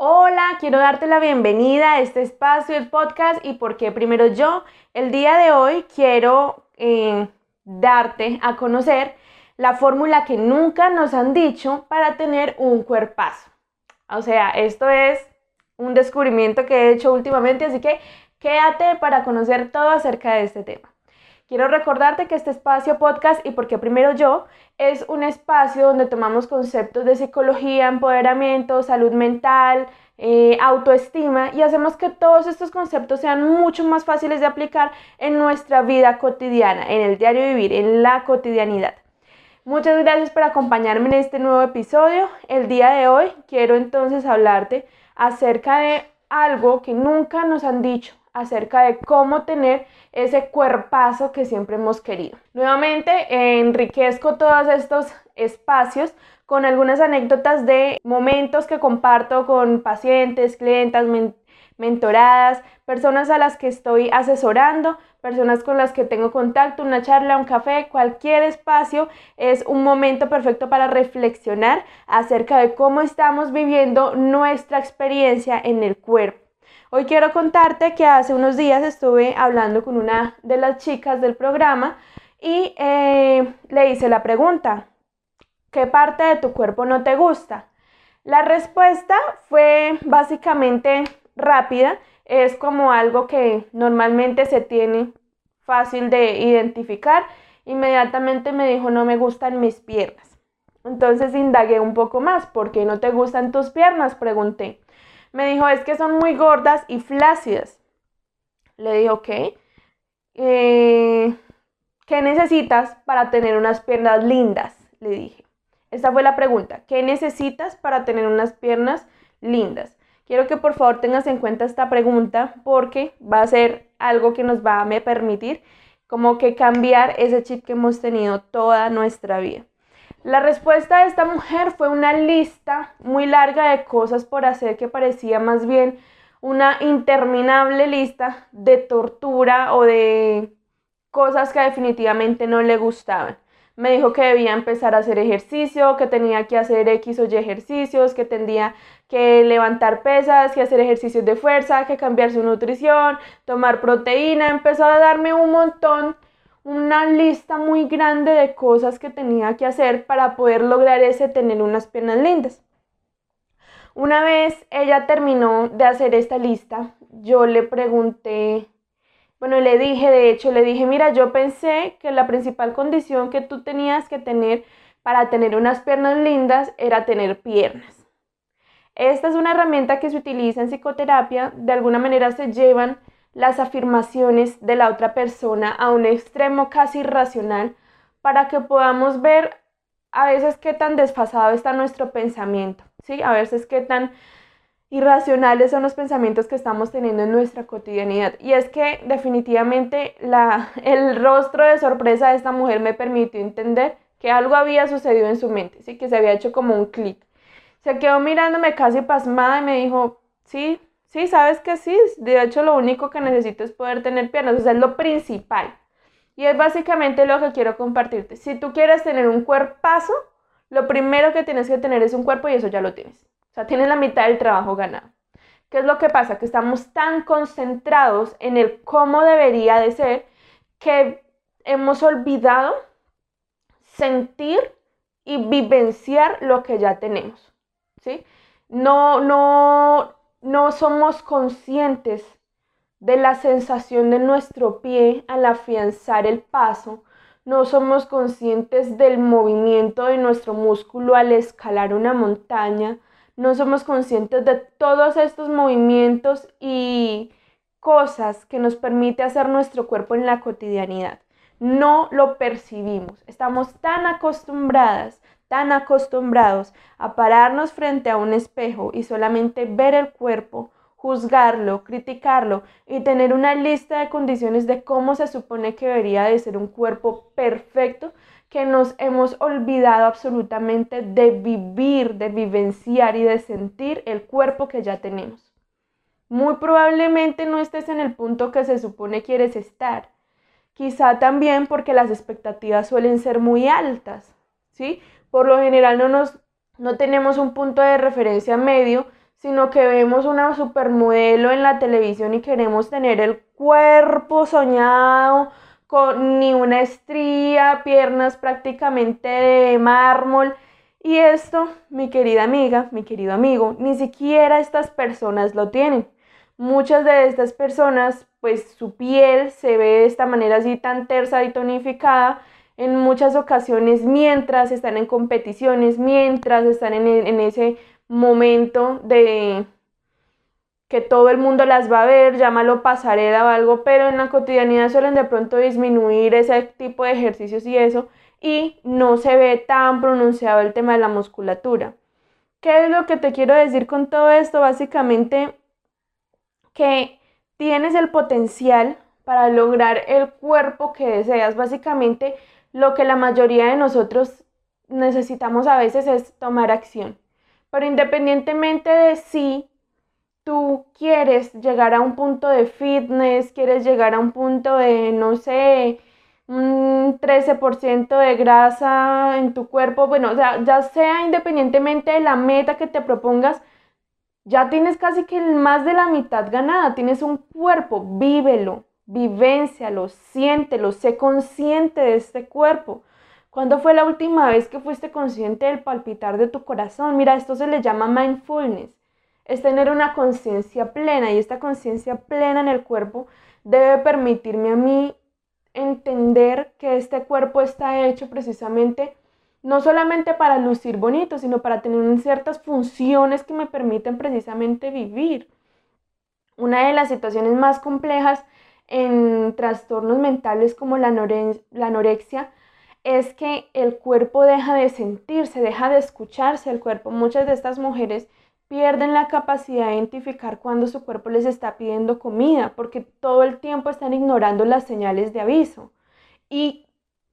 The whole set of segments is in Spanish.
Hola, quiero darte la bienvenida a este espacio del podcast y porque primero yo, el día de hoy quiero eh, darte a conocer la fórmula que nunca nos han dicho para tener un cuerpazo. O sea, esto es un descubrimiento que he hecho últimamente, así que quédate para conocer todo acerca de este tema. Quiero recordarte que este espacio podcast y porque primero yo es un espacio donde tomamos conceptos de psicología, empoderamiento, salud mental, eh, autoestima y hacemos que todos estos conceptos sean mucho más fáciles de aplicar en nuestra vida cotidiana, en el diario vivir, en la cotidianidad. Muchas gracias por acompañarme en este nuevo episodio. El día de hoy quiero entonces hablarte acerca de algo que nunca nos han dicho acerca de cómo tener ese cuerpazo que siempre hemos querido. Nuevamente enriquezco todos estos espacios con algunas anécdotas de momentos que comparto con pacientes, clientas, mentoradas, personas a las que estoy asesorando, personas con las que tengo contacto, una charla, un café, cualquier espacio es un momento perfecto para reflexionar acerca de cómo estamos viviendo nuestra experiencia en el cuerpo. Hoy quiero contarte que hace unos días estuve hablando con una de las chicas del programa y eh, le hice la pregunta, ¿qué parte de tu cuerpo no te gusta? La respuesta fue básicamente rápida, es como algo que normalmente se tiene fácil de identificar. Inmediatamente me dijo, no me gustan mis piernas. Entonces indagué un poco más, ¿por qué no te gustan tus piernas? Pregunté. Me dijo, es que son muy gordas y flácidas. Le dije, ok. Eh, ¿Qué necesitas para tener unas piernas lindas? Le dije. Esta fue la pregunta. ¿Qué necesitas para tener unas piernas lindas? Quiero que por favor tengas en cuenta esta pregunta porque va a ser algo que nos va a permitir como que cambiar ese chip que hemos tenido toda nuestra vida. La respuesta de esta mujer fue una lista muy larga de cosas por hacer que parecía más bien una interminable lista de tortura o de cosas que definitivamente no le gustaban. Me dijo que debía empezar a hacer ejercicio, que tenía que hacer X o Y ejercicios, que tendría que levantar pesas, que hacer ejercicios de fuerza, que cambiar su nutrición, tomar proteína. Empezó a darme un montón una lista muy grande de cosas que tenía que hacer para poder lograr ese tener unas piernas lindas. Una vez ella terminó de hacer esta lista, yo le pregunté, bueno, le dije, de hecho, le dije, mira, yo pensé que la principal condición que tú tenías que tener para tener unas piernas lindas era tener piernas. Esta es una herramienta que se utiliza en psicoterapia, de alguna manera se llevan las afirmaciones de la otra persona a un extremo casi irracional para que podamos ver a veces qué tan desfasado está nuestro pensamiento, ¿sí? A veces qué tan irracionales son los pensamientos que estamos teniendo en nuestra cotidianidad. Y es que definitivamente la, el rostro de sorpresa de esta mujer me permitió entender que algo había sucedido en su mente, ¿sí? Que se había hecho como un clic. Se quedó mirándome casi pasmada y me dijo, sí, Sí, sabes que sí, de hecho lo único que necesito es poder tener piernas, o sea, es lo principal. Y es básicamente lo que quiero compartirte. Si tú quieres tener un cuerpazo, lo primero que tienes que tener es un cuerpo y eso ya lo tienes. O sea, tienes la mitad del trabajo ganado. ¿Qué es lo que pasa? Que estamos tan concentrados en el cómo debería de ser que hemos olvidado sentir y vivenciar lo que ya tenemos. ¿Sí? No, no, no somos conscientes de la sensación de nuestro pie al afianzar el paso, no somos conscientes del movimiento de nuestro músculo al escalar una montaña, no somos conscientes de todos estos movimientos y cosas que nos permite hacer nuestro cuerpo en la cotidianidad. No lo percibimos, estamos tan acostumbradas tan acostumbrados a pararnos frente a un espejo y solamente ver el cuerpo, juzgarlo, criticarlo y tener una lista de condiciones de cómo se supone que debería de ser un cuerpo perfecto, que nos hemos olvidado absolutamente de vivir, de vivenciar y de sentir el cuerpo que ya tenemos. Muy probablemente no estés en el punto que se supone quieres estar. Quizá también porque las expectativas suelen ser muy altas, ¿sí? Por lo general no, nos, no tenemos un punto de referencia medio, sino que vemos una supermodelo en la televisión y queremos tener el cuerpo soñado, con ni una estría, piernas prácticamente de mármol. Y esto, mi querida amiga, mi querido amigo, ni siquiera estas personas lo tienen. Muchas de estas personas, pues su piel se ve de esta manera así tan tersa y tonificada en muchas ocasiones mientras están en competiciones, mientras están en, ese momento de que todo el mundo las va a ver, llámalo pasarela o algo, pero en la cotidianidad suelen de pronto disminuir ese tipo de ejercicios y eso, y no se ve tan pronunciado el tema de la musculatura. ¿Qué es lo que te quiero decir con todo esto? Básicamente que tienes el potencial para lograr el cuerpo que deseas. Básicamente lo que la mayoría de nosotros necesitamos a veces es tomar acción. Pero independientemente de si tú quieres llegar a un punto de fitness, quieres llegar a un punto de, no sé, un 13% de grasa en tu cuerpo, bueno, ya sea independientemente de la meta que te propongas, ya tienes casi que más de la mitad ganada, tienes un cuerpo, vívelo, vivéncialo, siéntelo, sé consciente de este cuerpo. ¿Cuándo fue la última vez que fuiste consciente del palpitar de tu corazón? Mira, esto se le llama mindfulness. Es tener una conciencia plena y esta conciencia plena en el cuerpo debe permitirme a mí entender que este cuerpo está hecho precisamente no solamente para lucir bonito, sino para tener ciertas funciones que me permiten precisamente vivir. Una de las situaciones más complejas en trastornos mentales como la, anorexia es que el cuerpo deja de sentirse, deja de escucharse el cuerpo. Muchas de estas mujeres pierden la capacidad de identificar cuando su cuerpo les está pidiendo comida, porque todo el tiempo están ignorando las señales de aviso. Y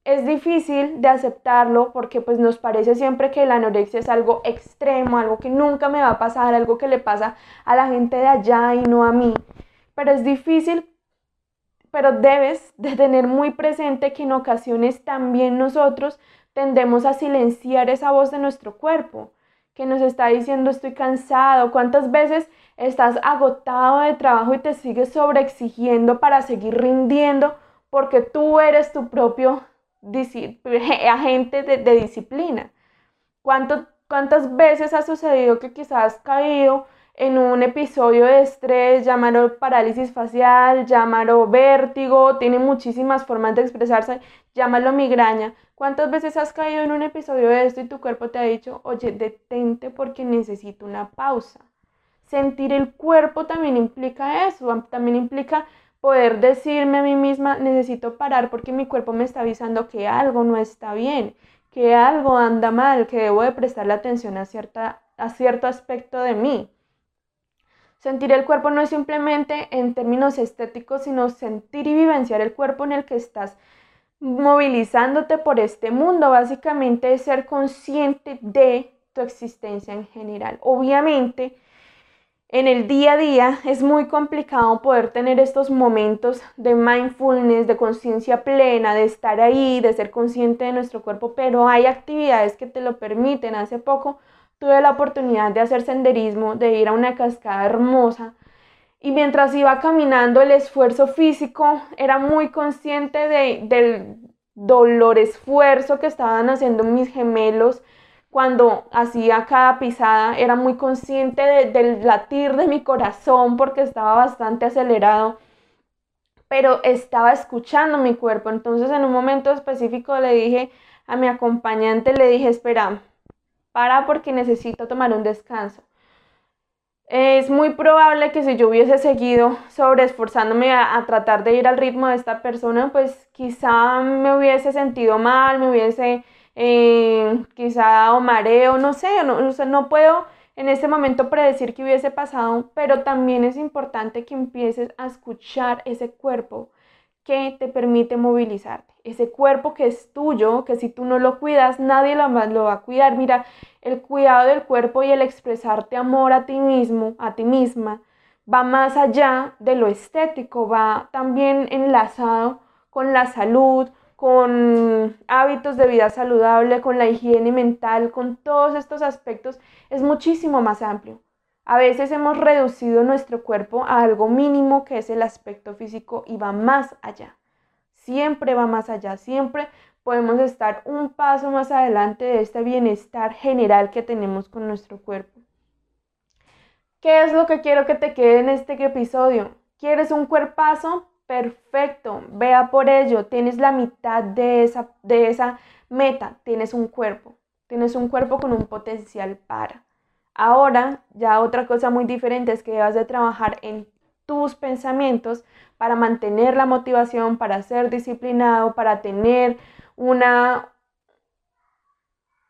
es difícil de aceptarlo porque pues nos parece siempre que la anorexia es algo extremo, algo que nunca me va a pasar, algo que le pasa a la gente de allá y no a mí. Pero es difícil, pero debes de tener muy presente que en ocasiones también nosotros tendemos a silenciar esa voz de nuestro cuerpo que nos está diciendo estoy cansado, cuántas veces estás agotado de trabajo y te sigues sobreexigiendo para seguir rindiendo porque tú eres tu propio agente de, disciplina. ¿Cuántas veces ha sucedido que quizás has caído en un episodio de estrés, llámalo parálisis facial, llámalo vértigo, tiene muchísimas formas de expresarse, llámalo migraña. ¿Cuántas veces has caído en un episodio de esto y tu cuerpo te ha dicho, oye, detente porque necesito una pausa? Sentir el cuerpo también implica eso, también implica poder decirme a mí misma, necesito parar porque mi cuerpo me está avisando que algo no está bien, que algo anda mal, que debo de prestarle atención a, cierta, a cierto aspecto de mí. Sentir el cuerpo no es simplemente en términos estéticos, sino sentir y vivenciar el cuerpo en el que estás movilizándote por este mundo. Básicamente es ser consciente de tu existencia en general. Obviamente, en el día a día es muy complicado poder tener estos momentos de mindfulness, de conciencia plena, de estar ahí, de ser consciente de nuestro cuerpo, pero hay actividades que te lo permiten. Hace poco tuve la oportunidad de hacer senderismo, de ir a una cascada hermosa y mientras iba caminando el esfuerzo físico era muy consciente del dolor esfuerzo que estaban haciendo mis gemelos cuando hacía cada pisada, era muy consciente del latir de mi corazón porque estaba bastante acelerado, pero estaba escuchando mi cuerpo. Entonces en un momento específico le dije a mi acompañante, le dije, espera, para porque necesito tomar un descanso. Es muy probable que si yo hubiese seguido sobre esforzándome a, tratar de ir al ritmo de esta persona, pues quizá me hubiese sentido mal, me hubiese eh, quizá o mareo, no sé, no, no puedo en este momento predecir qué hubiese pasado, pero también es importante que empieces a escuchar ese cuerpo que te permite movilizarte. Ese cuerpo que es tuyo, que si tú no lo cuidas, nadie lo, lo va a cuidar. Mira, el cuidado del cuerpo y el expresarte amor a ti mismo, a ti misma, va más allá de lo estético, va también enlazado con la salud, con hábitos de vida saludable, con la higiene mental, con todos estos aspectos, es muchísimo más amplio. A veces hemos reducido nuestro cuerpo a algo mínimo que es el aspecto físico y va más allá. Siempre va más allá, siempre podemos estar un paso más adelante de este bienestar general que tenemos con nuestro cuerpo. ¿Qué es lo que quiero que te quede en este episodio? ¿Quieres un cuerpazo? Perfecto, vea por ello. Tienes la mitad de esa, de esa meta, tienes un cuerpo. Tienes un cuerpo con un potencial para. Ahora, ya otra cosa muy diferente es que debas de trabajar en tus pensamientos para mantener la motivación, para ser disciplinado, para tener una,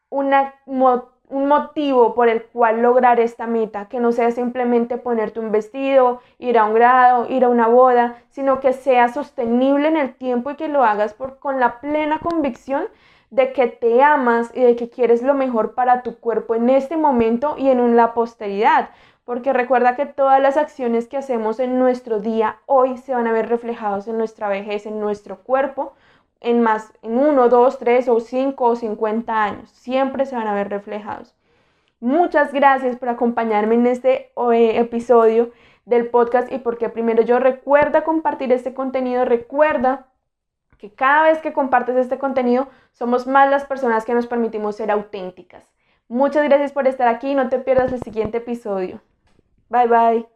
un motivo por el cual lograr esta meta, que no sea simplemente ponerte un vestido, ir a un grado, ir a una boda, sino que sea sostenible en el tiempo y que lo hagas por, con la plena convicción de que te amas y de que quieres lo mejor para tu cuerpo en este momento y en la posteridad. Porque recuerda que todas las acciones que hacemos en nuestro día hoy se van a ver reflejados en nuestra vejez, en nuestro cuerpo, en más, en uno, dos, tres o cinco o cincuenta años. Siempre se van a ver reflejados. Muchas gracias por acompañarme en este eh, episodio del podcast y porque primero yo recuerda compartir este contenido, recuerda que cada vez que compartes este contenido somos más las personas que nos permitimos ser auténticas. Muchas gracias por estar aquí, no te pierdas el siguiente episodio. Bye bye.